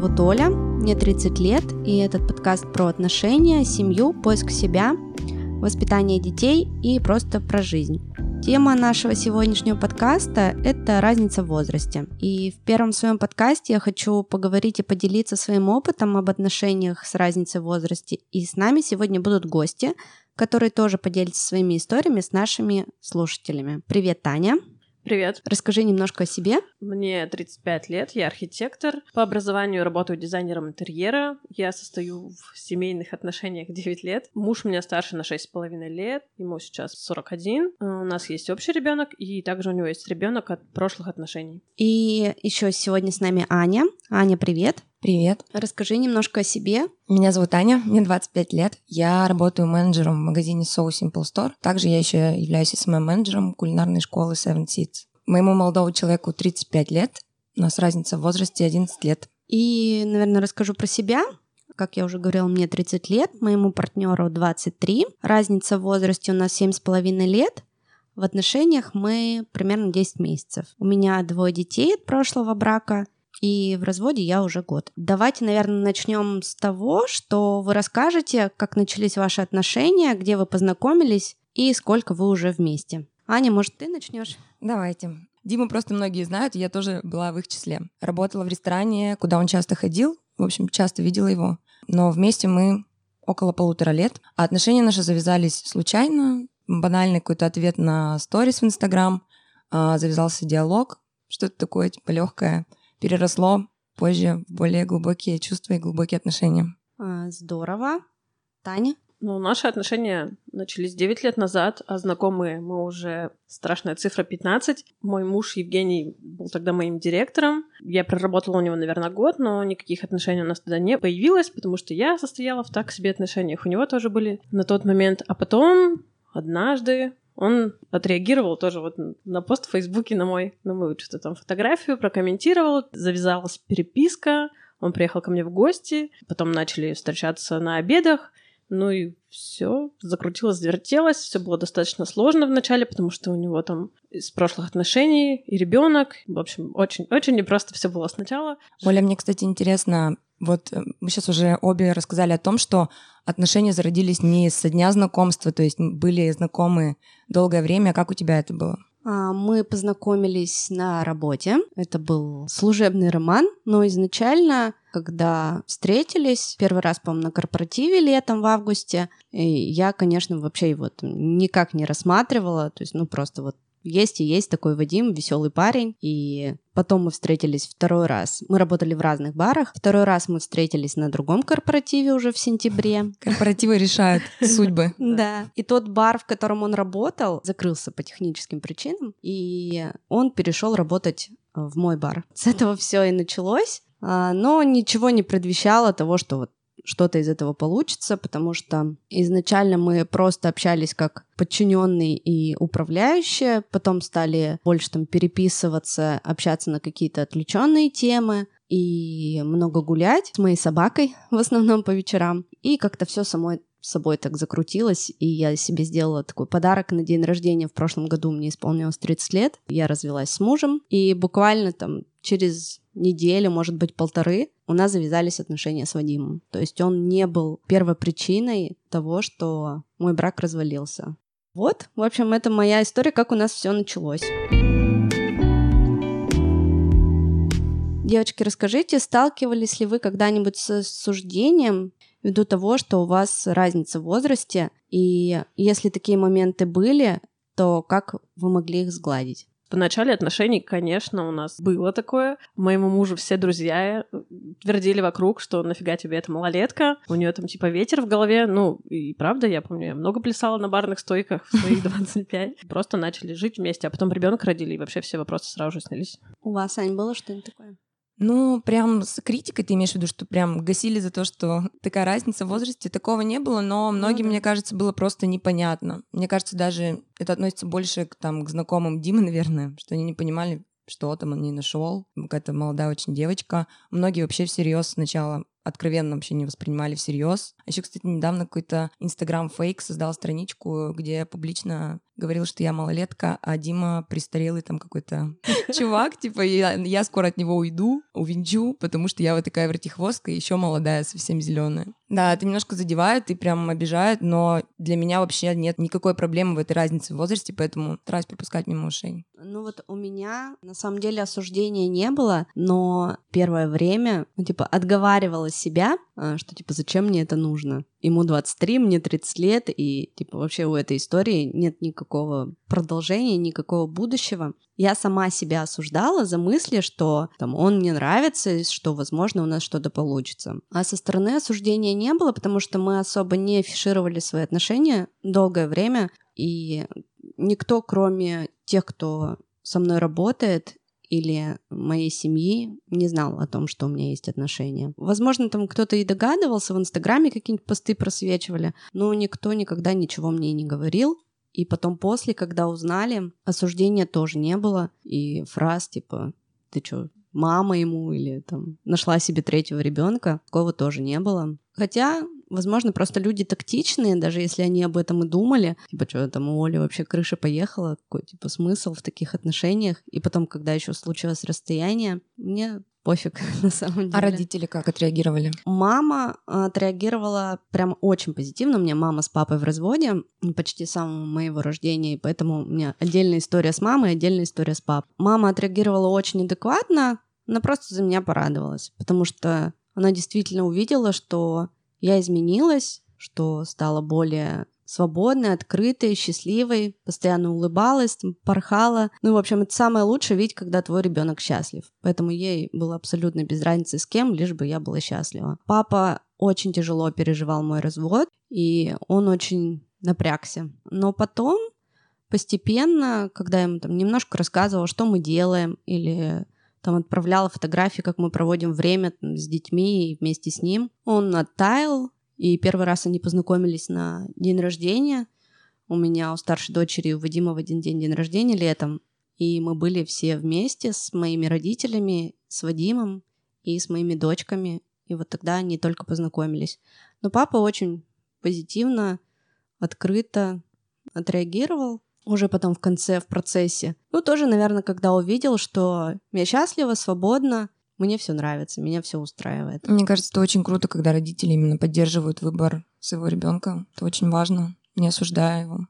зовут Оля, мне 30 лет, и этот подкаст про отношения, семью, поиск себя, воспитание детей и просто про жизнь. Тема нашего сегодняшнего подкаста – это разница в возрасте. И в первом своем подкасте я хочу поговорить и поделиться своим опытом об отношениях с разницей в возрасте. И с нами сегодня будут гости, которые тоже поделятся своими историями с нашими слушателями. Привет, Таня! Привет. Расскажи немножко о себе. Мне 35 лет, я архитектор. По образованию работаю дизайнером интерьера. Я состою в семейных отношениях 9 лет. Муж у меня старше на 6,5 лет, ему сейчас 41. У нас есть общий ребенок, и также у него есть ребенок от прошлых отношений. И еще сегодня с нами Аня. Аня, привет. Привет. Расскажи немножко о себе. Меня зовут Аня, мне 25 лет. Я работаю менеджером в магазине So Simple Store. Также я еще являюсь СММ-менеджером кулинарной школы Seven Seeds. Моему молодому человеку 35 лет. У нас разница в возрасте 11 лет. И, наверное, расскажу про себя. Как я уже говорила, мне 30 лет, моему партнеру 23. Разница в возрасте у нас 7,5 лет. В отношениях мы примерно 10 месяцев. У меня двое детей от прошлого брака, и в разводе я уже год. Давайте, наверное, начнем с того, что вы расскажете, как начались ваши отношения, где вы познакомились и сколько вы уже вместе. Аня, может, ты начнешь? Давайте. Диму просто многие знают, я тоже была в их числе. Работала в ресторане, куда он часто ходил, в общем, часто видела его. Но вместе мы около полутора лет. А отношения наши завязались случайно. Банальный какой-то ответ на сторис в Инстаграм. А, завязался диалог, что-то такое, типа, легкое. Переросло позже в более глубокие чувства и глубокие отношения. А, здорово. Таня? Ну, наши отношения начались 9 лет назад, а знакомые мы уже страшная цифра 15. Мой муж Евгений был тогда моим директором. Я проработала у него, наверное, год, но никаких отношений у нас тогда не появилось, потому что я состояла в так себе отношениях. У него тоже были на тот момент. А потом однажды он отреагировал тоже вот на пост в Фейсбуке на мой, на мою что-то там фотографию, прокомментировал, завязалась переписка, он приехал ко мне в гости, потом начали встречаться на обедах, ну и все, закрутилось, завертелось, все было достаточно сложно вначале, потому что у него там из прошлых отношений и ребенок. В общем, очень-очень непросто все было сначала. Оля, мне, кстати, интересно, вот э, мы сейчас уже обе рассказали о том, что отношения зародились не со дня знакомства, то есть были знакомы долгое время. Как у тебя это было? А, мы познакомились на работе. Это был служебный роман, но изначально, когда встретились, первый раз, по-моему, на корпоративе летом в августе, я, конечно, вообще его никак не рассматривала, то есть, ну, просто вот есть и есть такой Вадим, веселый парень. И потом мы встретились второй раз. Мы работали в разных барах. Второй раз мы встретились на другом корпоративе уже в сентябре. Корпоративы решают судьбы. Да. И тот бар, в котором он работал, закрылся по техническим причинам. И он перешел работать в мой бар. С этого все и началось. А, но ничего не предвещало того, что вот что-то из этого получится, потому что изначально мы просто общались как подчиненные и управляющие, потом стали больше там переписываться, общаться на какие-то отвлеченные темы и много гулять с моей собакой в основном по вечерам. И как-то все самой собой так закрутилось, и я себе сделала такой подарок на день рождения. В прошлом году мне исполнилось 30 лет. Я развелась с мужем, и буквально там через неделю, может быть, полторы, у нас завязались отношения с Вадимом. То есть он не был первой причиной того, что мой брак развалился. Вот, в общем, это моя история, как у нас все началось. Девочки, расскажите, сталкивались ли вы когда-нибудь с суждением ввиду того, что у вас разница в возрасте, и если такие моменты были, то как вы могли их сгладить? В начале отношений, конечно, у нас было такое. Моему мужу все друзья э, твердили вокруг, что нафига тебе эта малолетка, у нее там типа ветер в голове. Ну, и правда, я помню, я много плясала на барных стойках в своих 25. Просто начали жить вместе, а потом ребенка родили, и вообще все вопросы сразу же снялись. У вас, Ань, было что-нибудь такое? Ну, прям с критикой ты имеешь в виду, что прям гасили за то, что такая разница в возрасте, такого не было, но ну многим, да. мне кажется, было просто непонятно. Мне кажется, даже это относится больше к, там, к знакомым Димы, наверное, что они не понимали, что там он не нашел. Какая-то молодая очень девочка. Многие вообще всерьез сначала откровенно вообще не воспринимали всерьез. Еще, кстати, недавно какой-то Инстаграм фейк создал страничку, где публично говорил, что я малолетка, а Дима престарелый там какой-то чувак, типа, я, скоро от него уйду, увенчу, потому что я вот такая вертихвостка, еще молодая, совсем зеленая. Да, это немножко задевает и прям обижает, но для меня вообще нет никакой проблемы в этой разнице в возрасте, поэтому стараюсь пропускать мимо ушей. Ну вот у меня на самом деле осуждения не было, но первое время, ну, типа, отговаривала себя, что, типа, зачем мне это нужно? Ему 23, мне 30 лет, и, типа, вообще у этой истории нет никакого продолжения, никакого будущего. Я сама себя осуждала за мысли, что там он мне нравится, что, возможно, у нас что-то получится. А со стороны осуждения не было, потому что мы особо не афишировали свои отношения долгое время, и никто, кроме тех, кто со мной работает, или моей семьи не знал о том, что у меня есть отношения. Возможно, там кто-то и догадывался, в Инстаграме какие-нибудь посты просвечивали, но никто никогда ничего мне не говорил. И потом после, когда узнали, осуждения тоже не было. И фраз типа «ты что, мама ему?» или там «нашла себе третьего ребенка», такого тоже не было. Хотя Возможно, просто люди тактичные, даже если они об этом и думали. Типа, что там у Оли вообще крыша поехала, какой типа смысл в таких отношениях. И потом, когда еще случилось расстояние, мне пофиг на самом деле. А родители как отреагировали? Мама отреагировала прям очень позитивно. У меня мама с папой в разводе почти с самого моего рождения, и поэтому у меня отдельная история с мамой, отдельная история с папой. Мама отреагировала очень адекватно, она просто за меня порадовалась, потому что она действительно увидела, что я изменилась, что стала более свободной, открытой, счастливой, постоянно улыбалась, порхала. Ну, в общем, это самое лучшее видеть, когда твой ребенок счастлив. Поэтому ей было абсолютно без разницы с кем, лишь бы я была счастлива. Папа очень тяжело переживал мой развод, и он очень напрягся. Но потом, постепенно, когда я ему там немножко рассказывала, что мы делаем, или там отправляла фотографии, как мы проводим время там, с детьми и вместе с ним. Он оттаял, и первый раз они познакомились на день рождения. У меня у старшей дочери у Вадима в один день день рождения летом. И мы были все вместе с моими родителями, с Вадимом и с моими дочками. И вот тогда они только познакомились. Но папа очень позитивно, открыто отреагировал уже потом в конце, в процессе. Ну, тоже, наверное, когда увидел, что я счастлива, свободна, мне все нравится, меня все устраивает. Мне кажется, это очень круто, когда родители именно поддерживают выбор своего ребенка. Это очень важно, не осуждая его.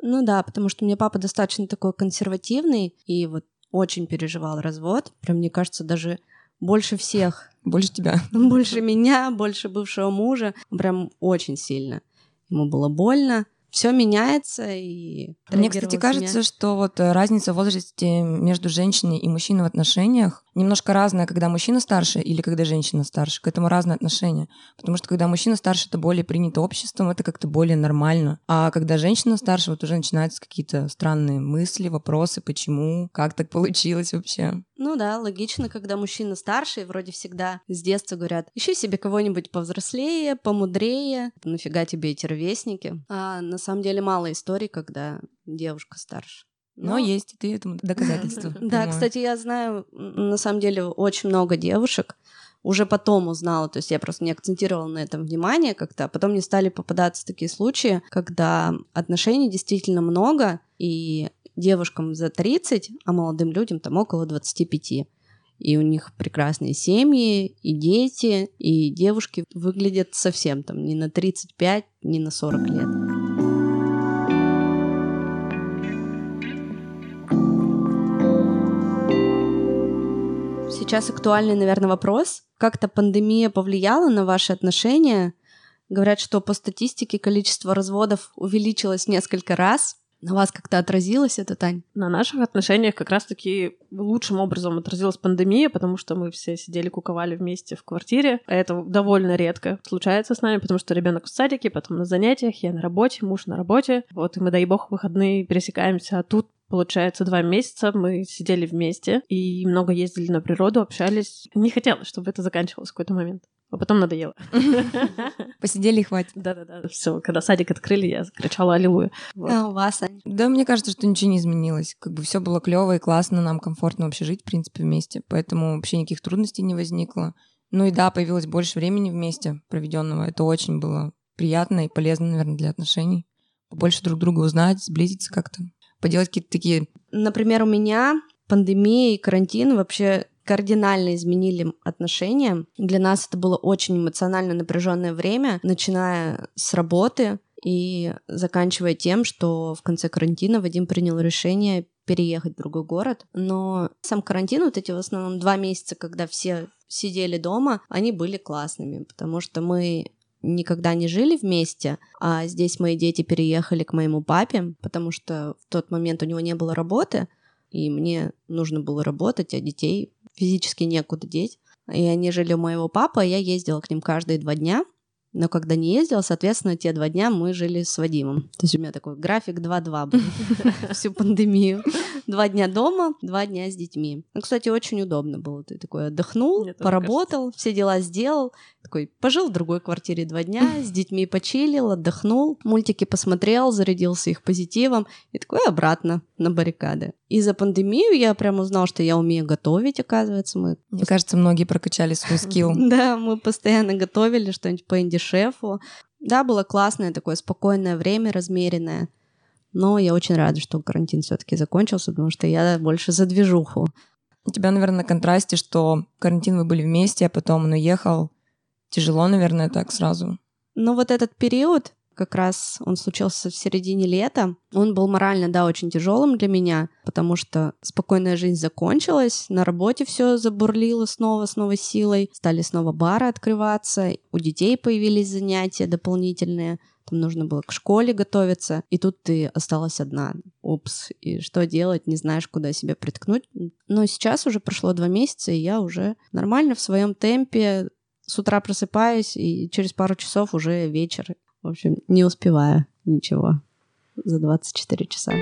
Ну да, потому что у меня папа достаточно такой консервативный и вот очень переживал развод. Прям, мне кажется, даже больше всех. Больше тебя. Больше меня, больше бывшего мужа. Прям очень сильно. Ему было больно все меняется и мне кстати кажется что вот э, разница в возрасте между женщиной и мужчиной в отношениях немножко разная когда мужчина старше или когда женщина старше. К этому разное отношение потому что когда мужчина старше это более принято обществом это как-то более нормально. А когда женщина старше вот уже начинаются какие-то странные мысли вопросы почему как так получилось вообще. Ну да логично когда мужчина старше вроде всегда с детства говорят ищи себе кого-нибудь повзрослее помудрее нафига тебе эти ровесники? А на самом деле мало историй, когда девушка старше. Но, Но есть, и ты этому доказательство. Да, кстати, я знаю, на самом деле, очень много девушек, уже потом узнала, то есть я просто не акцентировала на этом внимание как-то, а потом мне стали попадаться такие случаи, когда отношений действительно много, и девушкам за 30, а молодым людям там около 25 и у них прекрасные семьи, и дети, и девушки выглядят совсем там не на 35, не на 40 лет. Сейчас актуальный, наверное, вопрос. Как-то пандемия повлияла на ваши отношения? Говорят, что по статистике количество разводов увеличилось несколько раз. На вас как-то отразилось это, Тань? На наших отношениях как раз-таки лучшим образом отразилась пандемия, потому что мы все сидели, куковали вместе в квартире. Это довольно редко случается с нами, потому что ребенок в садике, потом на занятиях, я на работе, муж на работе. Вот, и мы, дай бог, в выходные пересекаемся. А тут Получается, два месяца мы сидели вместе и много ездили на природу, общались. Не хотелось, чтобы это заканчивалось в какой-то момент. А потом надоело. Посидели и хватит. Да-да-да. Все, когда садик открыли, я кричала аллилуйя. Вот. А у вас, Ань? Да, мне кажется, что ничего не изменилось. Как бы все было клево и классно, нам комфортно вообще жить, в принципе, вместе. Поэтому вообще никаких трудностей не возникло. Ну и да, появилось больше времени вместе проведенного. Это очень было приятно и полезно, наверное, для отношений. Побольше друг друга узнать, сблизиться как-то, поделать какие-то такие... Например, у меня пандемия и карантин вообще кардинально изменили отношения. Для нас это было очень эмоционально напряженное время, начиная с работы и заканчивая тем, что в конце карантина Вадим принял решение переехать в другой город. Но сам карантин, вот эти в основном два месяца, когда все сидели дома, они были классными, потому что мы никогда не жили вместе, а здесь мои дети переехали к моему папе, потому что в тот момент у него не было работы, и мне нужно было работать, а детей физически некуда деть. И они жили у моего папы, а я ездила к ним каждые два дня. Но когда не ездила, соответственно, те два дня мы жили с Вадимом. То есть у меня такой график 2-2 был всю пандемию. Два дня дома, два дня с детьми. Ну, кстати, очень удобно было. Ты такой отдохнул, поработал, все дела сделал, такой пожил в другой квартире два дня, с детьми почилил, отдохнул, мультики посмотрел, зарядился их позитивом и такой обратно на баррикады. И за пандемию я прям узнал, что я умею готовить, оказывается. Мы... Мне кажется, многие прокачали свой скилл. Да, мы постоянно готовили что-нибудь по инди-шефу. Да, было классное такое спокойное время, размеренное. Но я очень рада, что карантин все-таки закончился, потому что я больше за движуху. У тебя, наверное, на контрасте, что карантин вы были вместе, а потом он уехал. Тяжело, наверное, так сразу. Ну вот этот период, как раз он случился в середине лета. Он был морально, да, очень тяжелым для меня, потому что спокойная жизнь закончилась, на работе все забурлило снова с новой силой, стали снова бары открываться, у детей появились занятия дополнительные, там нужно было к школе готовиться, и тут ты осталась одна. Упс, и что делать, не знаешь, куда себя приткнуть. Но сейчас уже прошло два месяца, и я уже нормально в своем темпе с утра просыпаюсь, и через пару часов уже вечер. В общем, не успеваю ничего за 24 часа.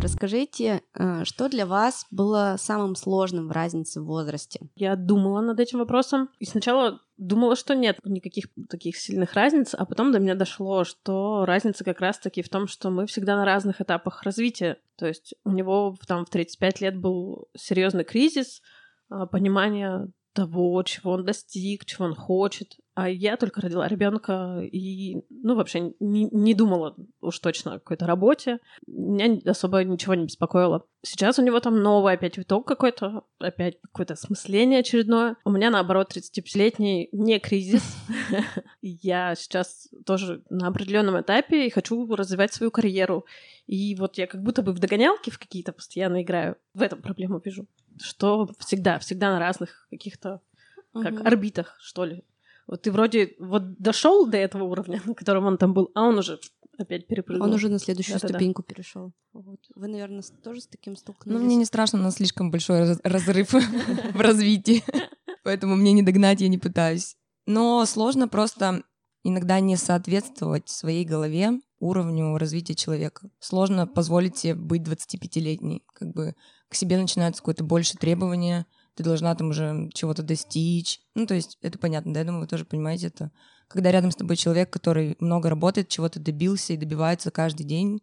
Расскажите, э, что для вас было самым сложным в разнице в возрасте? Я думала над этим вопросом, и сначала думала, что нет никаких таких сильных разниц, а потом до меня дошло, что разница как раз-таки в том, что мы всегда на разных этапах развития. То есть у него там в 35 лет был серьезный кризис, понимание того, чего он достиг, чего он хочет. А я только родила ребенка и, ну, вообще не, не думала уж точно о какой-то работе. Меня особо ничего не беспокоило. Сейчас у него там новый опять виток какой-то, опять какое-то осмысление очередное. У меня, наоборот, 35-летний не кризис. Я сейчас тоже на определенном этапе и хочу развивать свою карьеру. И вот я как будто бы в догонялки в какие-то постоянно играю. В этом проблему вижу что всегда, всегда на разных каких-то как угу. орбитах, что ли. Вот ты вроде вот дошел до этого уровня, на котором он там был, а он уже опять перепрыгнул. Он уже на следующую да, ступеньку перешел. Вот. Вы, наверное, тоже с таким столкнулись? Ну, мне не страшно, но слишком большой разрыв в развитии. Поэтому мне не догнать я не пытаюсь. Но сложно просто иногда не соответствовать своей голове уровню развития человека. Сложно позволить себе быть 25-летней. Как бы к себе начинается какое-то больше требование, ты должна там уже чего-то достичь. Ну, то есть это понятно, да, я думаю, вы тоже понимаете это. Когда рядом с тобой человек, который много работает, чего-то добился и добивается каждый день,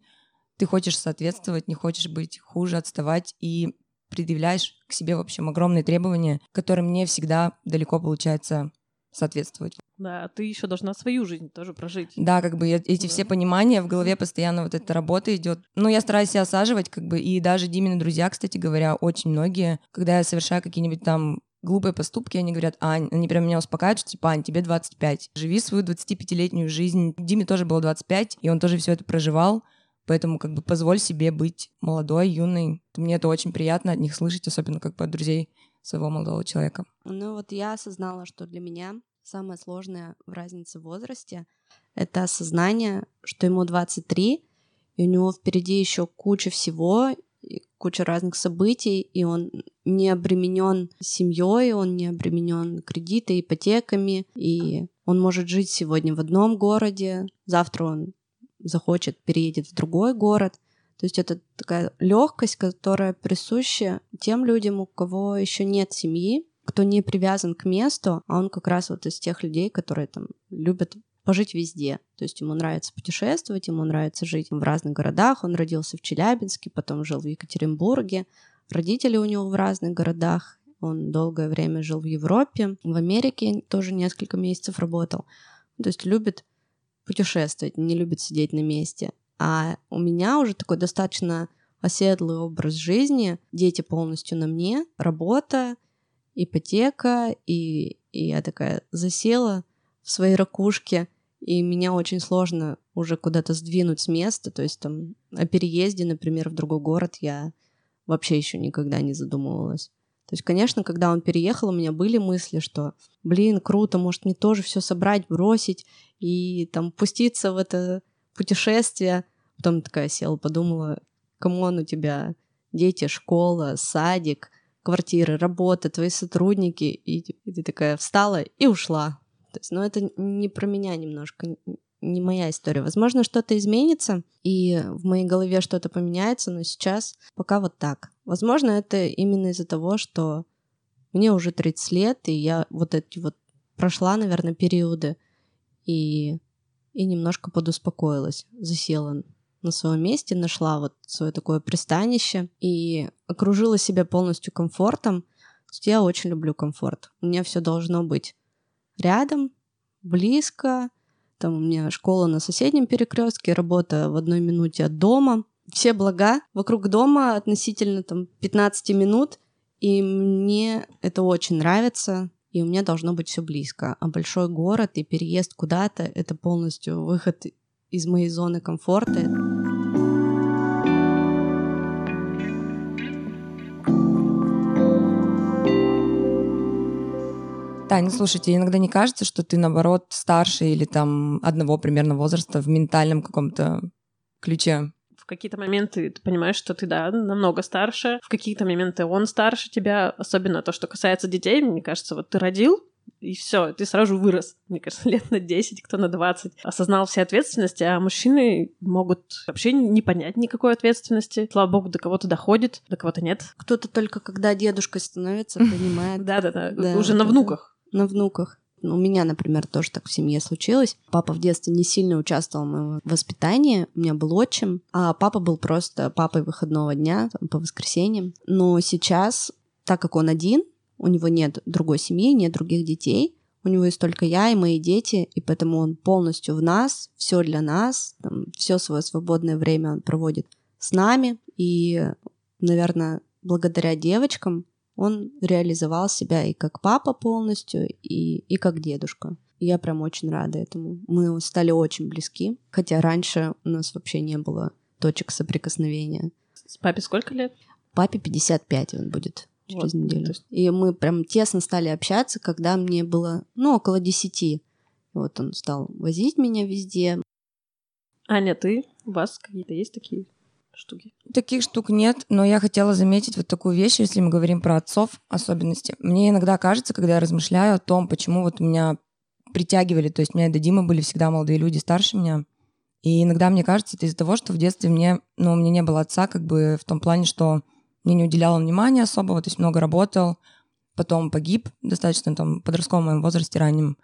ты хочешь соответствовать, не хочешь быть хуже, отставать и предъявляешь к себе, в общем, огромные требования, которым не всегда далеко получается соответствовать. Да, ты еще должна свою жизнь тоже прожить. Да, как бы эти да. все понимания в голове постоянно вот эта работа идет. Ну, я стараюсь себя осаживать, как бы, и даже Димины друзья, кстати говоря, очень многие, когда я совершаю какие-нибудь там глупые поступки, они говорят, Ань, они прям меня успокаивают, что типа, Ань, тебе 25, живи свою 25-летнюю жизнь. Диме тоже было 25, и он тоже все это проживал, поэтому как бы позволь себе быть молодой, юной. Мне это очень приятно от них слышать, особенно как бы от друзей своего молодого человека. Ну вот я осознала, что для меня самое сложное в разнице в возрасте — это осознание, что ему 23, и у него впереди еще куча всего, куча разных событий, и он не обременен семьей, он не обременен кредитой, ипотеками, и он может жить сегодня в одном городе, завтра он захочет, переедет в другой город. То есть это такая легкость, которая присуща тем людям, у кого еще нет семьи, кто не привязан к месту, а он как раз вот из тех людей, которые там любят пожить везде. То есть ему нравится путешествовать, ему нравится жить в разных городах. Он родился в Челябинске, потом жил в Екатеринбурге. Родители у него в разных городах. Он долгое время жил в Европе, в Америке тоже несколько месяцев работал. То есть любит путешествовать, не любит сидеть на месте. А у меня уже такой достаточно оседлый образ жизни. Дети полностью на мне, работа, ипотека, и, и я такая засела в своей ракушке, и меня очень сложно уже куда-то сдвинуть с места, то есть там о переезде, например, в другой город я вообще еще никогда не задумывалась. То есть, конечно, когда он переехал, у меня были мысли, что, блин, круто, может мне тоже все собрать, бросить и там пуститься в это путешествие. Потом такая села, подумала, кому он у тебя дети, школа, садик, квартира, работа, твои сотрудники, и, и ты такая встала и ушла. То есть, ну, это не про меня немножко, не моя история. Возможно, что-то изменится, и в моей голове что-то поменяется, но сейчас пока вот так. Возможно, это именно из-за того, что мне уже 30 лет, и я вот эти вот прошла, наверное, периоды, и, и немножко подуспокоилась, засела на своем месте, нашла вот свое такое пристанище и окружила себя полностью комфортом. Я очень люблю комфорт. У меня все должно быть рядом, близко. Там у меня школа на соседнем перекрестке, работа в одной минуте от дома. Все блага вокруг дома относительно там 15 минут, и мне это очень нравится, и у меня должно быть все близко. А большой город и переезд куда-то — это полностью выход из моей зоны комфорта. Таня, слушайте, иногда не кажется, что ты, наоборот, старше или там одного примерно возраста в ментальном каком-то ключе? В какие-то моменты ты понимаешь, что ты, да, намного старше, в какие-то моменты он старше тебя, особенно то, что касается детей, мне кажется, вот ты родил, и все, ты сразу вырос, мне кажется, лет на 10, кто на 20, осознал все ответственности, а мужчины могут вообще не понять никакой ответственности. Слава богу, до кого-то доходит, до кого-то нет. Кто-то только когда дедушкой становится, понимает. Да-да-да, уже на внуках. На внуках. У меня, например, тоже так в семье случилось. Папа в детстве не сильно участвовал в моем воспитании. У меня был отчим, а папа был просто папой выходного дня там, по воскресеньям. Но сейчас, так как он один, у него нет другой семьи, нет других детей, у него есть только я и мои дети, и поэтому он полностью в нас, все для нас, все свое свободное время он проводит с нами, и, наверное, благодаря девочкам он реализовал себя и как папа полностью, и, и как дедушка. я прям очень рада этому. Мы стали очень близки, хотя раньше у нас вообще не было точек соприкосновения. С папе сколько лет? Папе 55 он будет через вот, неделю. Есть... И мы прям тесно стали общаться, когда мне было, ну, около десяти. Вот он стал возить меня везде. Аня, ты? У вас какие-то есть такие штуки? Таких штук нет, но я хотела заметить вот такую вещь, если мы говорим про отцов особенности. Мне иногда кажется, когда я размышляю о том, почему вот меня притягивали, то есть меня до Димы были всегда молодые люди старше меня, и иногда мне кажется, это из-за того, что в детстве мне, ну, у меня не было отца, как бы в том плане, что мне не уделял внимания особого, то есть много работал, потом погиб достаточно там в подростковом моем возрасте раннем.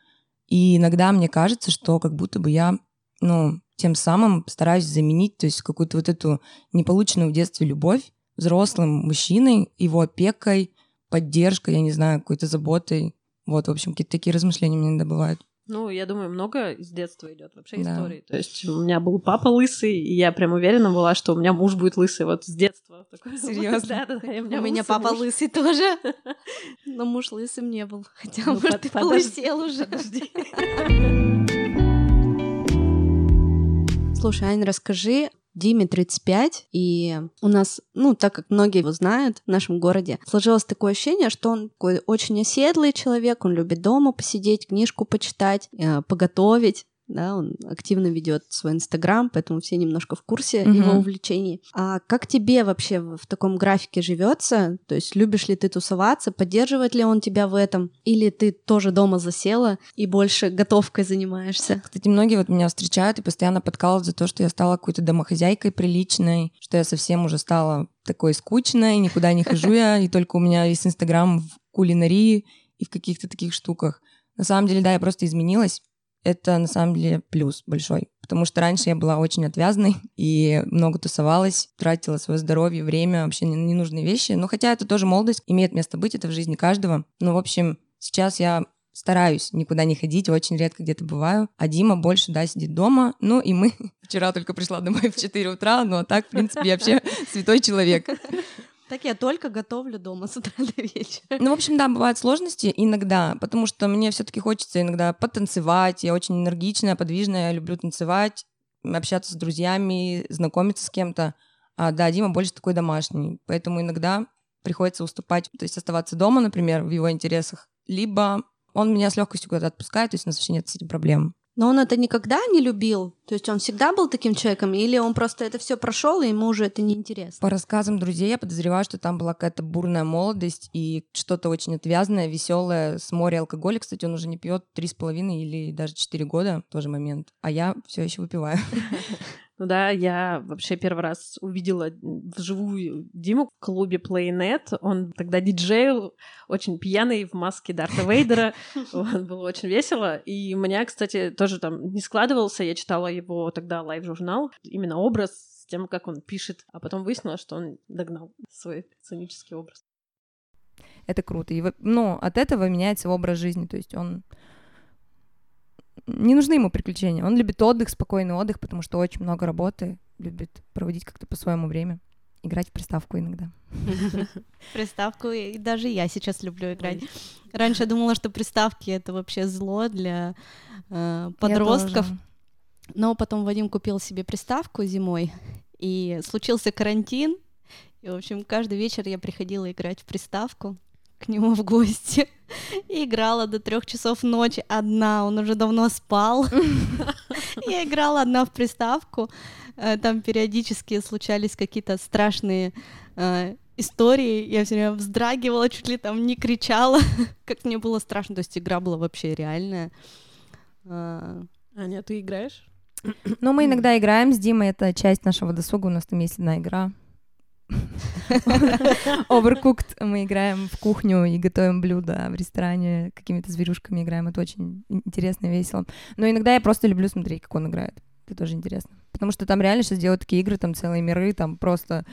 И иногда мне кажется, что как будто бы я, ну, тем самым стараюсь заменить, то есть какую-то вот эту неполученную в детстве любовь взрослым мужчиной, его опекой, поддержкой, я не знаю, какой-то заботой. Вот, в общем, какие-то такие размышления мне иногда бывают. Ну, я думаю, много из детства идет вообще да. истории. То есть у меня был папа лысый, и я прям уверена была, что у меня муж будет лысый вот с детства. Серьезно? Да, да, да. У меня, у меня папа муж. лысый тоже, но муж лысым не был. Хотя, ну, может, под, ты полысел уже. Подожди. Слушай, Ань, расскажи, Диме 35, и у нас, ну, так как многие его знают в нашем городе, сложилось такое ощущение, что он такой очень оседлый человек, он любит дома посидеть, книжку почитать, э, поготовить да, он активно ведет свой Инстаграм, поэтому все немножко в курсе mm-hmm. его увлечений. А как тебе вообще в таком графике живется? То есть любишь ли ты тусоваться, поддерживает ли он тебя в этом, или ты тоже дома засела и больше готовкой занимаешься? Кстати, многие вот меня встречают и постоянно подкалывают за то, что я стала какой-то домохозяйкой приличной, что я совсем уже стала такой скучной, никуда не хожу я, и только у меня есть Инстаграм в кулинарии и в каких-то таких штуках. На самом деле, да, я просто изменилась это на самом деле плюс большой. потому что раньше я была очень отвязной и много тусовалась, тратила свое здоровье, время, вообще ненужные вещи. Но хотя это тоже молодость, имеет место быть, это в жизни каждого. Ну, в общем, сейчас я стараюсь никуда не ходить, очень редко где-то бываю. А Дима больше, да, сидит дома. Ну, и мы... Вчера только пришла домой в 4 утра, но так, в принципе, я вообще святой человек. Так я только готовлю дома с утра до вечера. Ну, в общем, да, бывают сложности иногда, потому что мне все таки хочется иногда потанцевать. Я очень энергичная, подвижная, я люблю танцевать, общаться с друзьями, знакомиться с кем-то. А, да, Дима больше такой домашний, поэтому иногда приходится уступать, то есть оставаться дома, например, в его интересах, либо он меня с легкостью куда-то отпускает, то есть у нас вообще нет с этим проблем. Но он это никогда не любил? То есть он всегда был таким человеком? Или он просто это все прошел, и ему уже это не интересно? По рассказам друзей я подозреваю, что там была какая-то бурная молодость и что-то очень отвязное, веселое, с моря алкоголя. Кстати, он уже не пьет три с половиной или даже четыре года, тоже момент. А я все еще выпиваю. Ну да, я вообще первый раз увидела вживую Диму в клубе Playnet. Он тогда диджеил, очень пьяный, в маске Дарта Вейдера. Было очень весело. И у меня, кстати, тоже там не складывался. Я читала его тогда LiveJournal. Именно образ с тем, как он пишет. А потом выяснилось, что он догнал свой сценический образ. Это круто. И, ну, от этого меняется образ жизни. То есть он не нужны ему приключения. Он любит отдых, спокойный отдых, потому что очень много работы, любит проводить как-то по своему время. Играть в приставку иногда. Приставку, и даже я сейчас люблю играть. Раньше я думала, что приставки это вообще зло для э, подростков. Но потом Вадим купил себе приставку зимой, и случился карантин. И, в общем, каждый вечер я приходила играть в приставку к нему в гости и играла до трех часов ночи одна. Он уже давно спал. Я играла одна в приставку. Э, там периодически случались какие-то страшные э, истории. Я все время вздрагивала, чуть ли там не кричала, как мне было страшно. То есть игра была вообще реальная. А, Аня, ты играешь? Ну, мы иногда играем с Димой, это часть нашего досуга, у нас там есть одна игра. Overcooked. Мы играем в кухню и готовим блюда в ресторане, какими-то зверюшками играем. Это очень интересно и весело. Но иногда я просто люблю смотреть, как он играет. Это тоже интересно. Потому что там реально сейчас делают такие игры, там целые миры, там просто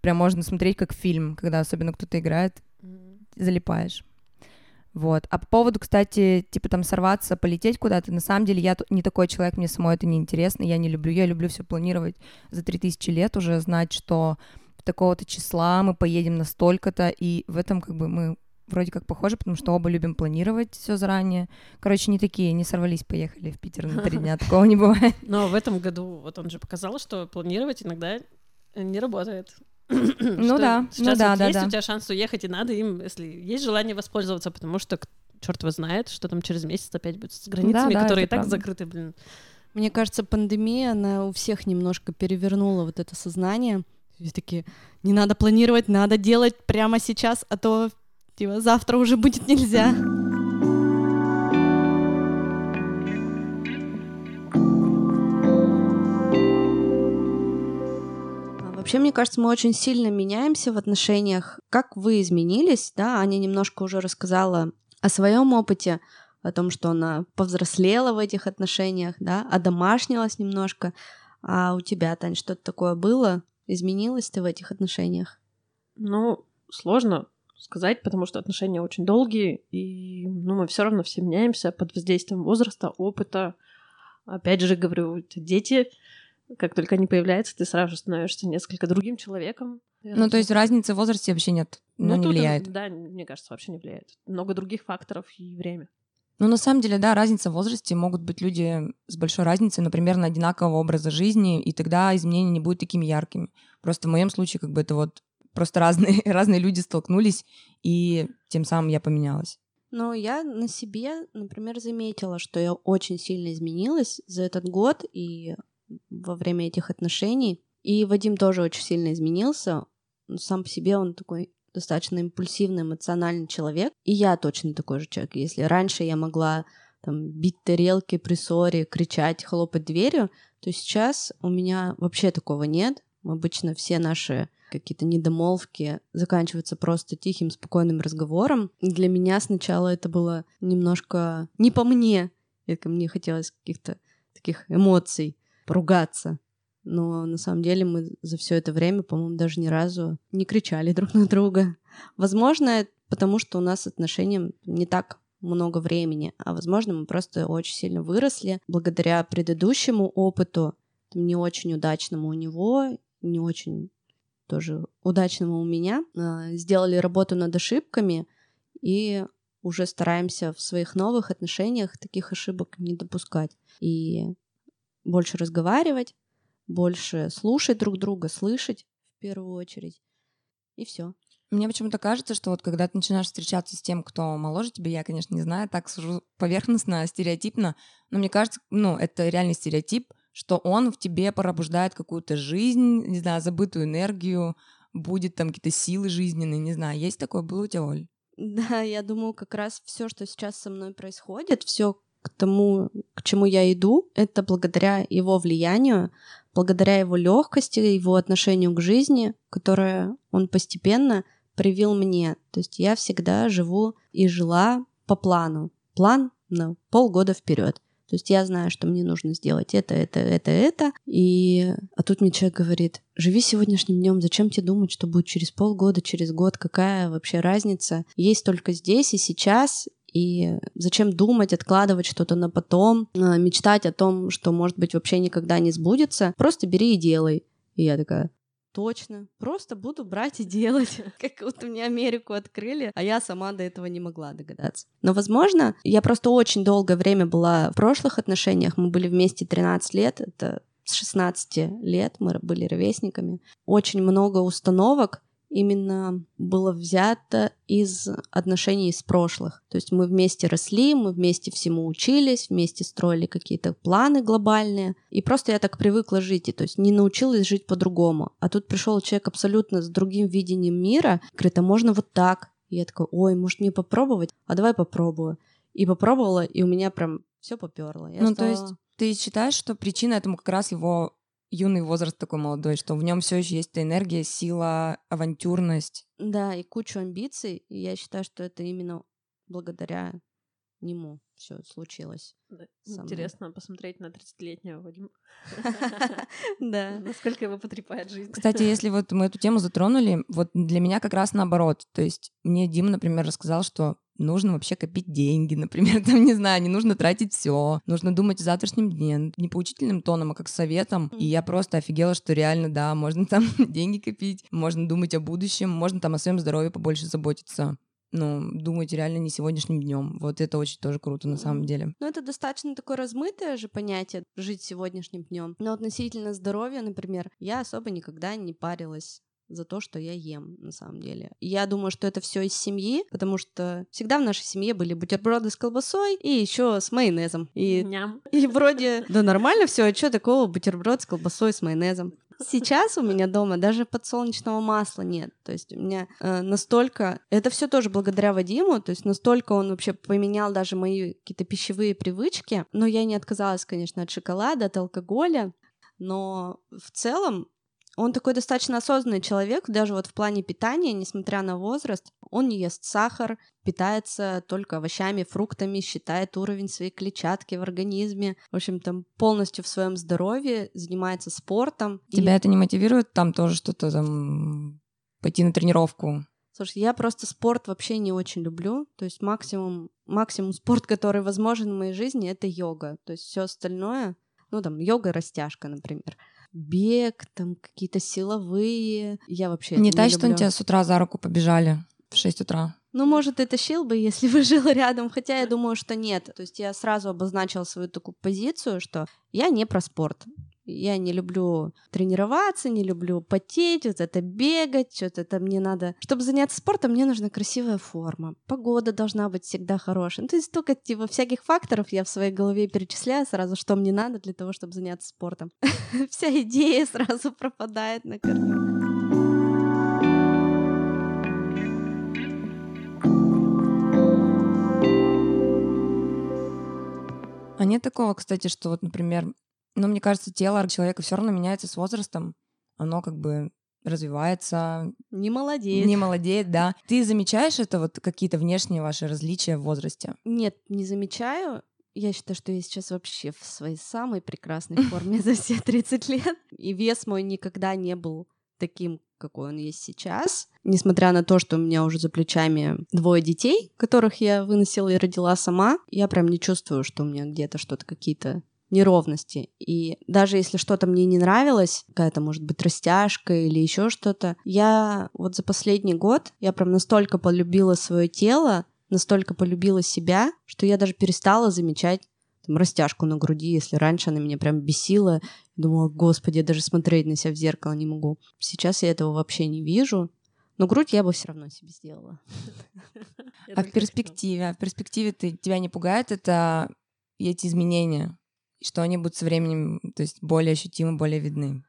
прям можно смотреть как фильм, когда особенно кто-то играет, залипаешь. Вот. А по поводу, кстати, типа там сорваться, полететь куда-то, на самом деле я не такой человек, мне самой это не интересно, я не люблю, я люблю все планировать за 3000 лет уже, знать, что такого-то числа мы поедем на столько-то, и в этом как бы мы вроде как похожи, потому что оба любим планировать все заранее. Короче, не такие, не сорвались, поехали в Питер на три дня, такого не бывает. Но в этом году вот он же показал, что планировать иногда не работает. Ну да, ну да, да. Есть у тебя шанс уехать, и надо им, если есть желание воспользоваться, потому что черт его знает, что там через месяц опять будет с границами, которые и так закрыты, блин. Мне кажется, пандемия, она у всех немножко перевернула вот это сознание. И такие, не надо планировать, надо делать прямо сейчас, а то типа, завтра уже будет нельзя. А вообще, мне кажется, мы очень сильно меняемся в отношениях. Как вы изменились, да? Аня немножко уже рассказала о своем опыте, о том, что она повзрослела в этих отношениях, да, одомашнилась немножко. А у тебя, Тань, что-то такое было? Изменилась ты в этих отношениях? Ну, сложно сказать, потому что отношения очень долгие, и ну, мы все равно все меняемся под воздействием возраста, опыта. Опять же, говорю, дети, как только они появляются, ты сразу становишься несколько другим человеком. Ну, то есть разницы в возрасте вообще нет, ну, ну не влияет. Да, мне кажется, вообще не влияет. Много других факторов и время. Ну, на самом деле, да, разница в возрасте. Могут быть люди с большой разницей, например, на одинакового образа жизни, и тогда изменения не будут такими яркими. Просто в моем случае как бы это вот просто разные, разные люди столкнулись, и тем самым я поменялась. Но я на себе, например, заметила, что я очень сильно изменилась за этот год и во время этих отношений. И Вадим тоже очень сильно изменился. Сам по себе он такой достаточно импульсивный, эмоциональный человек. И я точно такой же человек. Если раньше я могла там, бить тарелки при ссоре, кричать, хлопать дверью, то сейчас у меня вообще такого нет. Обычно все наши какие-то недомолвки заканчиваются просто тихим, спокойным разговором. Для меня сначала это было немножко не по мне. Это мне хотелось каких-то таких эмоций, поругаться. Но на самом деле мы за все это время, по-моему, даже ни разу не кричали друг на друга. Возможно, потому что у нас отношениям не так много времени, а возможно, мы просто очень сильно выросли благодаря предыдущему опыту, не очень удачному у него, не очень тоже удачному у меня. А, сделали работу над ошибками и уже стараемся в своих новых отношениях таких ошибок не допускать. И больше разговаривать, больше слушать друг друга, слышать в первую очередь. И все. Мне почему-то кажется, что вот когда ты начинаешь встречаться с тем, кто моложе тебя, я, конечно, не знаю, так сужу поверхностно, стереотипно, но мне кажется, ну, это реальный стереотип, что он в тебе пробуждает какую-то жизнь, не знаю, забытую энергию, будет там какие-то силы жизненные, не знаю. Есть такое было у тебя, Оль? Да, я думаю, как раз все, что сейчас со мной происходит, все к тому, к чему я иду, это благодаря его влиянию, благодаря его легкости, его отношению к жизни, которое он постепенно привил мне. То есть я всегда живу и жила по плану. План на полгода вперед. То есть я знаю, что мне нужно сделать это, это, это, это. И... А тут мне человек говорит, живи сегодняшним днем, зачем тебе думать, что будет через полгода, через год, какая вообще разница? Есть только здесь и сейчас, и зачем думать, откладывать что-то на потом, а, мечтать о том, что, может быть, вообще никогда не сбудется. Просто бери и делай. И я такая, Точно. Просто буду брать и делать. Как вот мне Америку открыли, а я сама до этого не могла догадаться. Но, возможно, я просто очень долгое время была в прошлых отношениях. Мы были вместе 13 лет. Это с 16 лет мы были ровесниками. Очень много установок, именно было взято из отношений из прошлых. То есть мы вместе росли, мы вместе всему учились, вместе строили какие-то планы глобальные. И просто я так привыкла жить, и то есть не научилась жить по-другому. А тут пришел человек абсолютно с другим видением мира, говорит, а можно вот так. И я такая, ой, может мне попробовать? А давай попробую. И попробовала, и у меня прям все поперло. Я ну, стала... то есть ты считаешь, что причина этому как раз его юный возраст такой молодой, что в нем все еще есть эта энергия, сила, авантюрность. Да, и кучу амбиций. И я считаю, что это именно благодаря нему все случилось. Да. Интересно посмотреть на 30-летнего Вадима. Да. Насколько его потрепает жизнь. Кстати, если вот мы эту тему затронули, вот для меня как раз наоборот. То есть мне Дима, например, рассказал, что нужно вообще копить деньги, например, там, не знаю, не нужно тратить все, нужно думать о завтрашнем дне, не поучительным тоном, а как советом. И я просто офигела, что реально, да, можно там деньги копить, можно думать о будущем, можно там о своем здоровье побольше заботиться ну, думать реально не сегодняшним днем. Вот это очень тоже круто на самом деле. Ну, это достаточно такое размытое же понятие жить сегодняшним днем. Но относительно здоровья, например, я особо никогда не парилась за то, что я ем, на самом деле. Я думаю, что это все из семьи, потому что всегда в нашей семье были бутерброды с колбасой и еще с майонезом. И, Ням. и вроде, да нормально все, а что такого бутерброд с колбасой с майонезом? Сейчас у меня дома даже подсолнечного масла нет. То есть у меня э, настолько... Это все тоже благодаря Вадиму, то есть настолько он вообще поменял даже мои какие-то пищевые привычки. Но я не отказалась, конечно, от шоколада, от алкоголя. Но в целом он такой достаточно осознанный человек, даже вот в плане питания, несмотря на возраст, он не ест сахар, питается только овощами, фруктами, считает уровень своей клетчатки в организме, в общем, там полностью в своем здоровье, занимается спортом. Тебя и... это не мотивирует там тоже что-то там пойти на тренировку? Слушай, я просто спорт вообще не очень люблю. То есть максимум, максимум спорт, который возможен в моей жизни, это йога. То есть все остальное, ну там йога, растяжка, например бег, там какие-то силовые. Я вообще не, та, что тебя с утра за руку побежали в 6 утра. Ну, может, и тащил бы, если бы жил рядом, хотя я думаю, что нет. То есть я сразу обозначила свою такую позицию, что я не про спорт. Я не люблю тренироваться, не люблю потеть, вот это бегать, что-то это мне надо. Чтобы заняться спортом, мне нужна красивая форма. Погода должна быть всегда хорошая. Ну, то есть столько типа всяких факторов я в своей голове перечисляю сразу, что мне надо для того, чтобы заняться спортом. Вся идея сразу пропадает на корню. Нет такого, кстати, что вот, например, но мне кажется, тело человека все равно меняется с возрастом. Оно как бы развивается. Не молодеет. Не молодеет, да. Ты замечаешь это вот какие-то внешние ваши различия в возрасте? Нет, не замечаю. Я считаю, что я сейчас вообще в своей самой прекрасной форме за все 30 лет. И вес мой никогда не был таким, какой он есть сейчас. Несмотря на то, что у меня уже за плечами двое детей, которых я выносила и родила сама, я прям не чувствую, что у меня где-то что-то какие-то неровности. И даже если что-то мне не нравилось, какая-то, может быть, растяжка или еще что-то, я вот за последний год, я прям настолько полюбила свое тело, настолько полюбила себя, что я даже перестала замечать там, растяжку на груди, если раньше она меня прям бесила. Думала, господи, я даже смотреть на себя в зеркало не могу. Сейчас я этого вообще не вижу. Но грудь я бы все равно себе сделала. А в перспективе, а в перспективе ты, тебя не пугает это эти изменения? Что они будут со временем, то есть более ощутимы, более видны?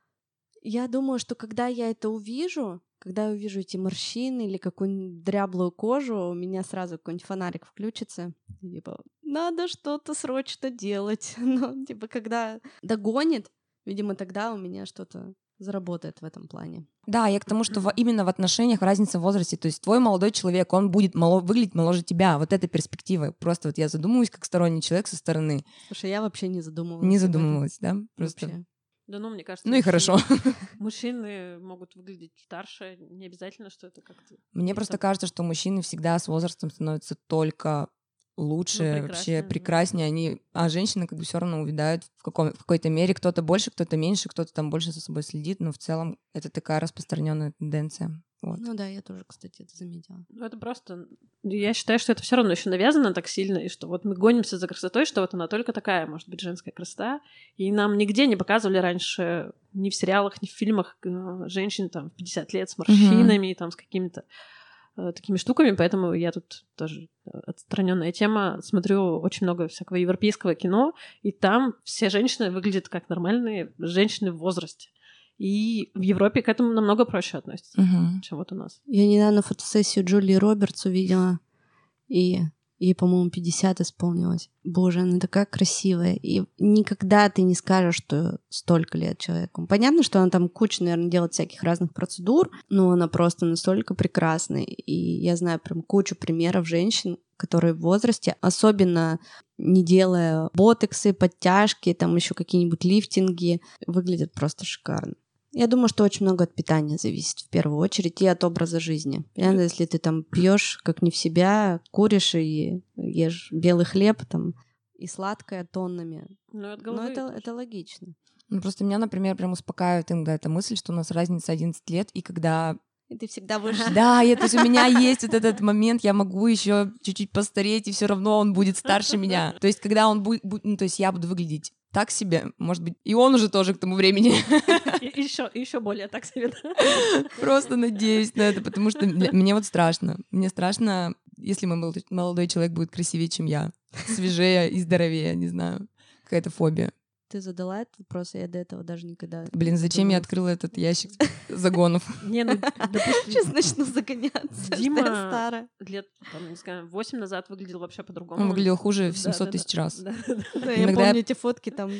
Я думаю, что когда я это увижу, когда я увижу эти морщины или какую-нибудь дряблую кожу, у меня сразу какой-нибудь фонарик включится. Типа, надо что-то срочно делать. Но, типа, когда догонит, видимо, тогда у меня что-то заработает в этом плане. Да, я к тому, что именно в отношениях разница в возрасте. То есть твой молодой человек, он будет мало, выглядеть моложе тебя. Вот эта перспектива. Просто вот я задумываюсь как сторонний человек со стороны. Слушай, я вообще не задумывалась. Не задумывалась, да? Просто... Вообще. Да, ну, мне кажется... Ну и хорошо. Мужчины могут выглядеть старше, не обязательно, что это как-то... Мне просто кажется, что мужчины всегда с возрастом становятся только лучше, ну, вообще прекраснее. Они, а женщины как бы все равно увядают в, каком, в какой-то мере. Кто-то больше, кто-то меньше, кто-то там больше за собой следит, но в целом это такая распространенная тенденция. Вот. Ну да, я тоже, кстати, это заметила. Ну это просто... Я считаю, что это все равно еще навязано так сильно, и что вот мы гонимся за красотой, что вот она только такая, может быть, женская красота. И нам нигде не показывали раньше, ни в сериалах, ни в фильмах э, женщин там в 50 лет с морщинами, mm-hmm. там с какими-то э, такими штуками, поэтому я тут тоже э, отстраненная тема, смотрю очень много всякого европейского кино, и там все женщины выглядят как нормальные женщины в возрасте. И в Европе к этому намного проще относятся, угу. чем вот у нас. Я недавно фотосессию Джулии Робертс увидела, и ей, по-моему, 50 исполнилось. Боже, она такая красивая. И никогда ты не скажешь, что столько лет человеку. Понятно, что она там куча, наверное, делает всяких разных процедур, но она просто настолько прекрасная. И я знаю прям кучу примеров женщин, которые в возрасте, особенно не делая ботексы, подтяжки, там еще какие-нибудь лифтинги, выглядят просто шикарно. Я думаю, что очень много от питания зависит в первую очередь и от образа жизни. Понятно, если ты там пьешь как не в себя, куришь и ешь белый хлеб там и сладкое тоннами. Ну, от Но это, это логично. Ну, просто меня, например, прям успокаивает иногда эта мысль, что у нас разница 11 лет, и когда и ты всегда будешь... Да, и, то есть у меня есть вот этот момент, я могу еще чуть-чуть постареть, и все равно он будет старше меня. То есть, когда он будет, ну, то есть я буду выглядеть так себе, может быть, и он уже тоже к тому времени. Еще, еще более так себе. Просто надеюсь на это, потому что мне вот страшно. Мне страшно, если мой молодой человек будет красивее, чем я, свежее и здоровее, не знаю, какая-то фобия. Ты задала этот вопрос, я до этого даже никогда... Блин, зачем я открыла этот ящик загонов? Не, ну, Сейчас начну загоняться, Дима старая. лет, там, не знаю, 8 назад выглядел вообще по-другому. Он выглядел хуже в 700 тысяч раз. Я помню эти фотки там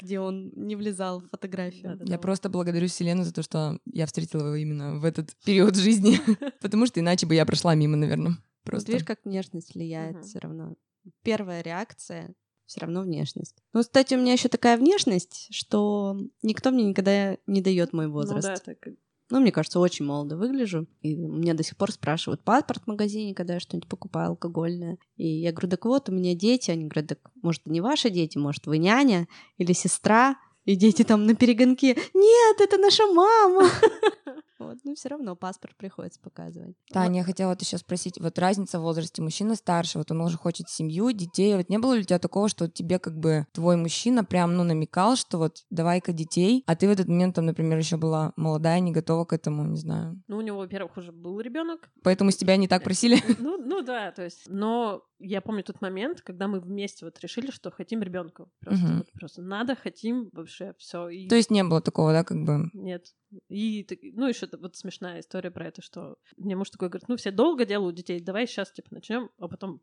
где он не влезал в фотографию. я просто благодарю Вселенную за то, что я встретила его именно в этот период жизни, потому что иначе бы я прошла мимо, наверное. Просто. видишь, как внешность влияет все равно. Первая реакция все равно внешность. Ну, кстати, у меня еще такая внешность, что никто мне никогда не дает мой возраст. Ну, да, так... ну, мне кажется, очень молодо выгляжу. И меня до сих пор спрашивают паспорт в магазине, когда я что-нибудь покупаю алкогольное. И я говорю, так вот, у меня дети. Они говорят, так, может, не ваши дети, может, вы няня или сестра. И дети там на перегонке, нет, это наша мама. Вот, но все равно паспорт приходится показывать. Таня, вот. я хотела вот еще спросить, вот разница в возрасте мужчина старше, вот он уже хочет семью, детей, вот не было ли у тебя такого, что тебе как бы твой мужчина прям, ну, намекал, что вот давай-ка детей, а ты в этот момент там, например, еще была молодая, не готова к этому, не знаю. Ну, у него, во-первых, уже был ребенок. Поэтому с тебя не так просили? Ну, ну да, то есть, но я помню тот момент, когда мы вместе вот решили, что хотим ребенка. Просто, угу. вот, просто надо, хотим, вообще все. И... То есть не было такого, да, как бы? Нет. И, ну, еще вот смешная история про это, что мне муж такой говорит, ну, все долго делают детей, давай сейчас, типа, начнем, а потом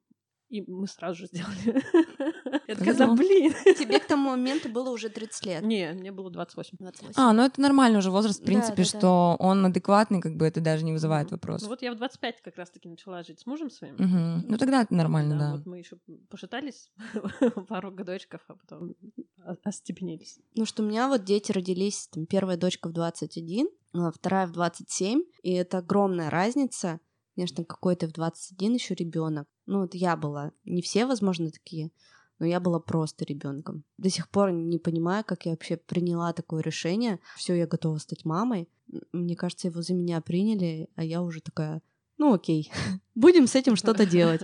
и мы сразу же сделали. Я такая, да блин. Тебе к тому моменту было уже 30 лет. Не, мне было 28. 28. А, ну это нормальный уже возраст, в Да, принципе, да, да. что он адекватный, как бы это даже не вызывает Мгм. вопросов. Ну вот я в 25 как раз-таки начала жить с мужем своим. Мгм. Ну тогда это нормально, да. Вот мы еще пошатались пару годочков, а потом остепенились. Ну что у меня вот дети родились, там, первая дочка в 21, а вторая в 27, и это огромная разница. Конечно, какой-то в 21 еще ребенок. Ну вот я была, не все, возможно, такие, но я была просто ребенком. До сих пор не понимаю, как я вообще приняла такое решение. Все, я готова стать мамой. Мне кажется, его за меня приняли, а я уже такая, ну окей, будем с этим что-то делать.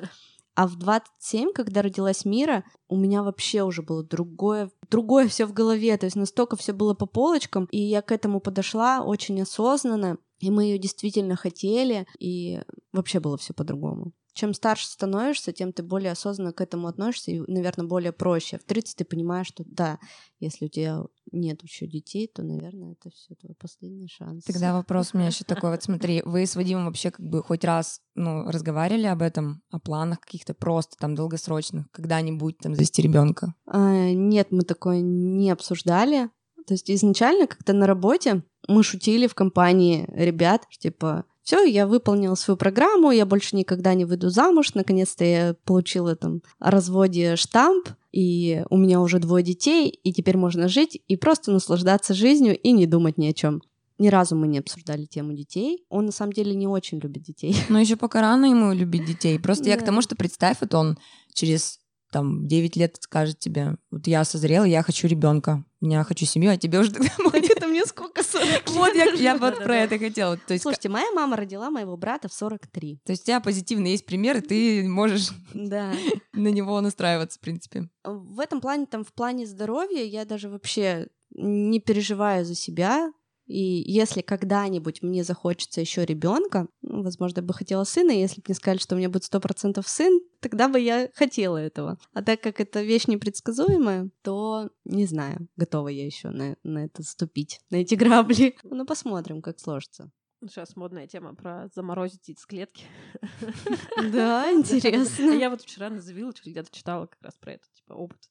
А в 27, когда родилась Мира, у меня вообще уже было другое, другое все в голове, то есть настолько все было по полочкам, и я к этому подошла очень осознанно, и мы ее действительно хотели, и вообще было все по-другому. Чем старше становишься, тем ты более осознанно к этому относишься, и, наверное, более проще. В 30 ты понимаешь, что да, если у тебя нет еще детей, то, наверное, это все твой последний шанс. Тогда вопрос у меня еще такой, вот смотри, вы с Вадимом вообще как бы хоть раз, ну, разговаривали об этом, о планах каких-то просто там долгосрочных, когда-нибудь там завести ребенка? А, Нет, мы такое не обсуждали. То есть изначально как-то на работе мы шутили в компании ребят, типа, все, я выполнила свою программу, я больше никогда не выйду замуж, наконец-то я получила там о разводе штамп, и у меня уже двое детей, и теперь можно жить и просто наслаждаться жизнью и не думать ни о чем. Ни разу мы не обсуждали тему детей. Он на самом деле не очень любит детей. Но еще пока рано ему любить детей. Просто я к тому, что представь, вот он через там 9 лет скажет тебе, вот я созрела, я хочу ребенка, я хочу семью, а тебе уже тогда. Это мне сколько 40 Вот я, вот про это хотела. Слушайте, моя мама родила моего брата в 43. то есть у тебя позитивный есть пример, и ты можешь на него настраиваться, в принципе. в этом плане, там, в плане здоровья, я даже вообще не переживаю за себя. И если когда-нибудь мне захочется еще ребенка, ну, возможно, я бы хотела сына, если бы мне сказали, что у меня будет сто процентов сын, тогда бы я хотела этого. А так как это вещь непредсказуемая, то не знаю, готова я еще на, на это ступить, на эти грабли. Ну, посмотрим, как сложится. Сейчас модная тема про заморозить яйцеклетки. Да, интересно. Я вот вчера на Village где-то читала как раз про это, типа, опыт.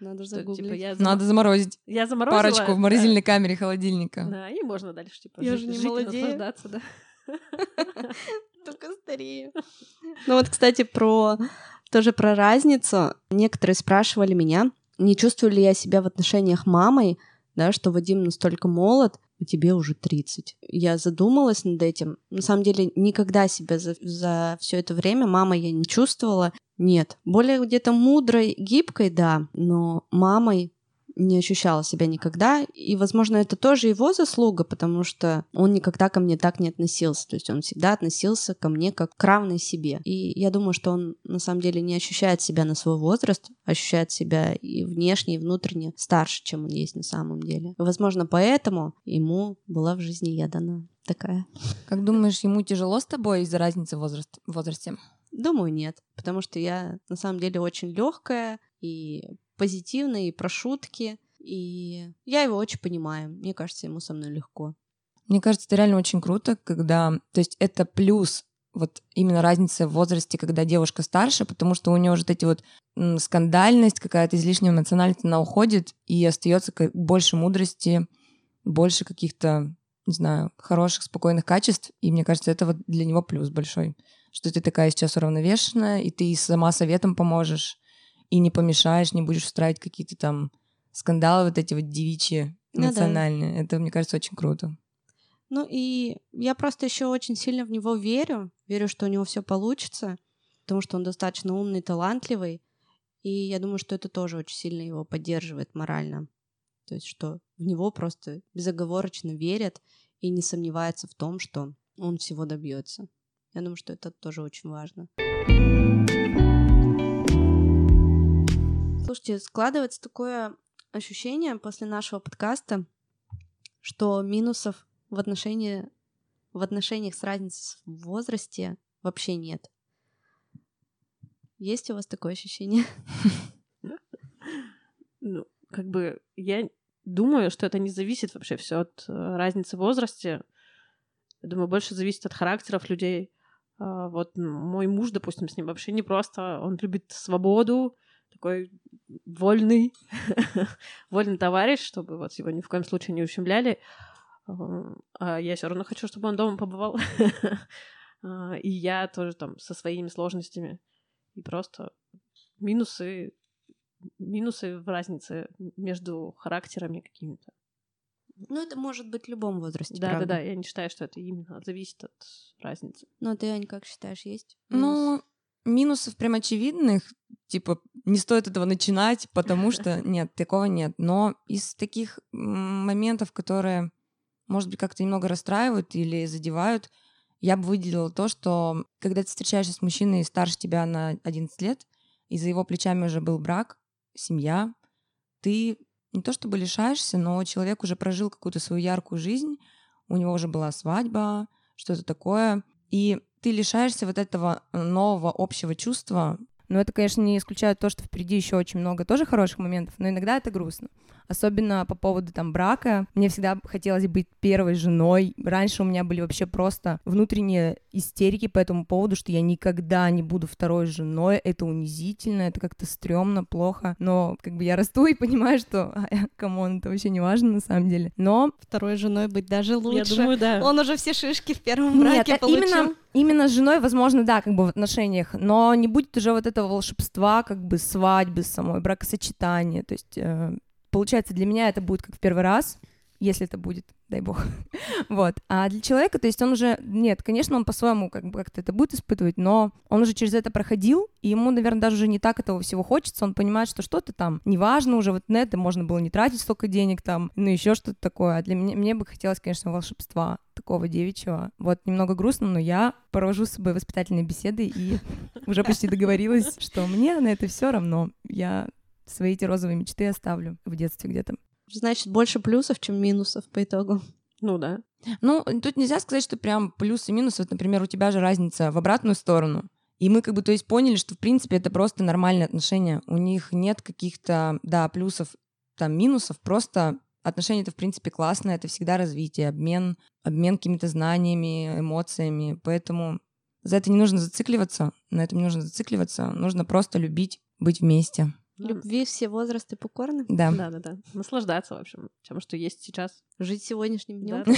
Надо Что, типа, загуглить. я Надо заморозить Я заморозила. парочку в да. морозильной камере холодильника. Да, и можно дальше, типа, Я жить, же не жить молодею. наслаждаться, да. Только старею. Ну вот, кстати, про тоже про разницу. Некоторые спрашивали меня, не чувствую ли я себя в отношениях мамой, да, что Вадим настолько молод, а тебе уже 30. Я задумалась над этим. На самом деле, никогда себя за, за все это время мамой я не чувствовала. Нет. Более где-то мудрой, гибкой, да, но мамой не ощущала себя никогда. И, возможно, это тоже его заслуга, потому что он никогда ко мне так не относился. То есть он всегда относился ко мне как к равной себе. И я думаю, что он на самом деле не ощущает себя на свой возраст, ощущает себя и внешне, и внутренне старше, чем он есть на самом деле. И, возможно, поэтому ему была в жизни я дана такая. Как думаешь, ему тяжело с тобой из-за разницы в возраст- в возрасте? Думаю, нет, потому что я на самом деле очень легкая и позитивная, и про шутки. И я его очень понимаю. Мне кажется, ему со мной легко. Мне кажется, это реально очень круто, когда... То есть это плюс вот именно разница в возрасте, когда девушка старше, потому что у нее вот эти вот скандальность, какая-то излишняя эмоциональность, она уходит, и остается больше мудрости, больше каких-то, не знаю, хороших, спокойных качеств. И мне кажется, это вот для него плюс большой. Что ты такая сейчас уравновешенная, и ты сама советом поможешь, и не помешаешь, не будешь устраивать какие-то там скандалы вот эти вот девичьи, Ну да. Это, мне кажется, очень круто. Ну и я просто еще очень сильно в него верю. Верю, что у него все получится, потому что он достаточно умный, талантливый. И я думаю, что это тоже очень сильно его поддерживает морально. То есть, что в него просто безоговорочно верят и не сомневаются в том, что он всего добьется. Я думаю, что это тоже очень важно. Слушайте, складывается такое ощущение после нашего подкаста, что минусов в, отношении, в отношениях с разницей в возрасте вообще нет. Есть у вас такое ощущение? Ну, как бы я думаю, что это не зависит вообще все от э, разницы в возрасте. Я думаю, больше зависит от характеров людей. А, Вот мой муж, допустим, с ним вообще не просто. Он любит свободу, такой вольный, вольный товарищ, чтобы вот его ни в коем случае не ущемляли. А я все равно хочу, чтобы он дома побывал. А, и я тоже там со своими сложностями. И просто минусы, минусы в разнице между характерами какими-то. Ну, это может быть в любом возрасте, Да, правда. да, да. Я не считаю, что это именно зависит от разницы. Ну, ты, Ань, как считаешь, есть? Ну, минусов прям очевидных, типа, не стоит этого начинать, потому что нет, такого нет. Но из таких моментов, которые, может быть, как-то немного расстраивают или задевают, я бы выделила то, что когда ты встречаешься с мужчиной старше тебя на 11 лет, и за его плечами уже был брак, семья, ты не то чтобы лишаешься, но человек уже прожил какую-то свою яркую жизнь, у него уже была свадьба, что-то такое, и ты лишаешься вот этого нового общего чувства. Но это, конечно, не исключает то, что впереди еще очень много тоже хороших моментов, но иногда это грустно особенно по поводу там брака. Мне всегда хотелось быть первой женой. Раньше у меня были вообще просто внутренние истерики по этому поводу, что я никогда не буду второй женой. Это унизительно, это как-то стрёмно, плохо. Но как бы я расту и понимаю, что, come on, это вообще не важно на самом деле. Но... Второй женой быть даже лучше. Я думаю, да. Он уже все шишки в первом браке Нет, получил. именно, именно с женой, возможно, да, как бы в отношениях, но не будет уже вот этого волшебства, как бы свадьбы самой, бракосочетания. То есть э, Получается, для меня это будет как в первый раз, если это будет, дай бог. вот. А для человека, то есть он уже, нет, конечно, он по-своему как бы как-то это будет испытывать, но он уже через это проходил, и ему, наверное, даже уже не так этого всего хочется, он понимает, что что-то там неважно уже, вот на это можно было не тратить столько денег там, ну еще что-то такое. А для меня, мне бы хотелось, конечно, волшебства такого девичьего. Вот немного грустно, но я провожу с собой воспитательные беседы и уже почти договорилась, что мне на это все равно. Я свои эти розовые мечты оставлю в детстве где-то. Значит, больше плюсов, чем минусов по итогу. Ну да. Ну, тут нельзя сказать, что прям плюс и минус. Вот, например, у тебя же разница в обратную сторону. И мы как бы, то есть, поняли, что, в принципе, это просто нормальные отношения. У них нет каких-то, да, плюсов, там, минусов, просто отношения это, в принципе, классно, это всегда развитие, обмен, обмен какими-то знаниями, эмоциями. Поэтому за это не нужно зацикливаться, на этом не нужно зацикливаться. Нужно просто любить быть вместе. Любви все возрасты покорны. Да. Да, да, да. Наслаждаться, в общем, тем, что есть сейчас. Жить сегодняшним днем. Да,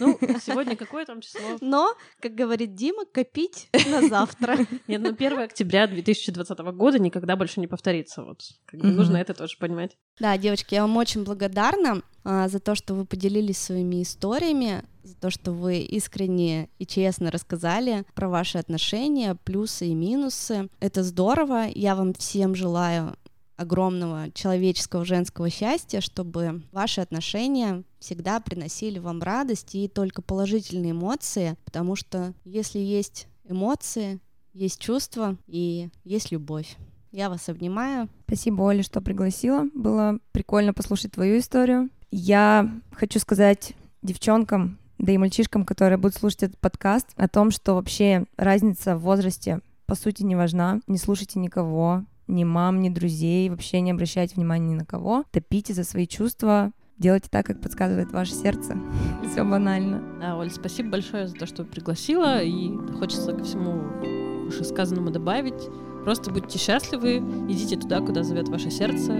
ну, сегодня какое там число? Но, как говорит Дима, копить на завтра. Нет, ну 1 октября 2020 года никогда больше не повторится. Вот как бы нужно это тоже понимать. Да, девочки, я вам очень благодарна а, за то, что вы поделились своими историями, за то, что вы искренне и честно рассказали про ваши отношения, плюсы и минусы. Это здорово. Я вам всем желаю огромного человеческого женского счастья, чтобы ваши отношения всегда приносили вам радость и только положительные эмоции, потому что если есть эмоции, есть чувства и есть любовь. Я вас обнимаю. Спасибо, Оля, что пригласила. Было прикольно послушать твою историю. Я хочу сказать девчонкам, да и мальчишкам, которые будут слушать этот подкаст, о том, что вообще разница в возрасте по сути не важна. Не слушайте никого, ни мам, ни друзей, вообще не обращайте внимания ни на кого. Топите за свои чувства, делайте так, как подсказывает ваше сердце. Все банально. Да, Оль, спасибо большое за то, что пригласила, и хочется ко всему вышесказанному добавить. Просто будьте счастливы, идите туда, куда зовет ваше сердце,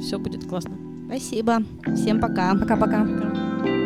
все будет классно. Спасибо. Всем пока. Пока-пока.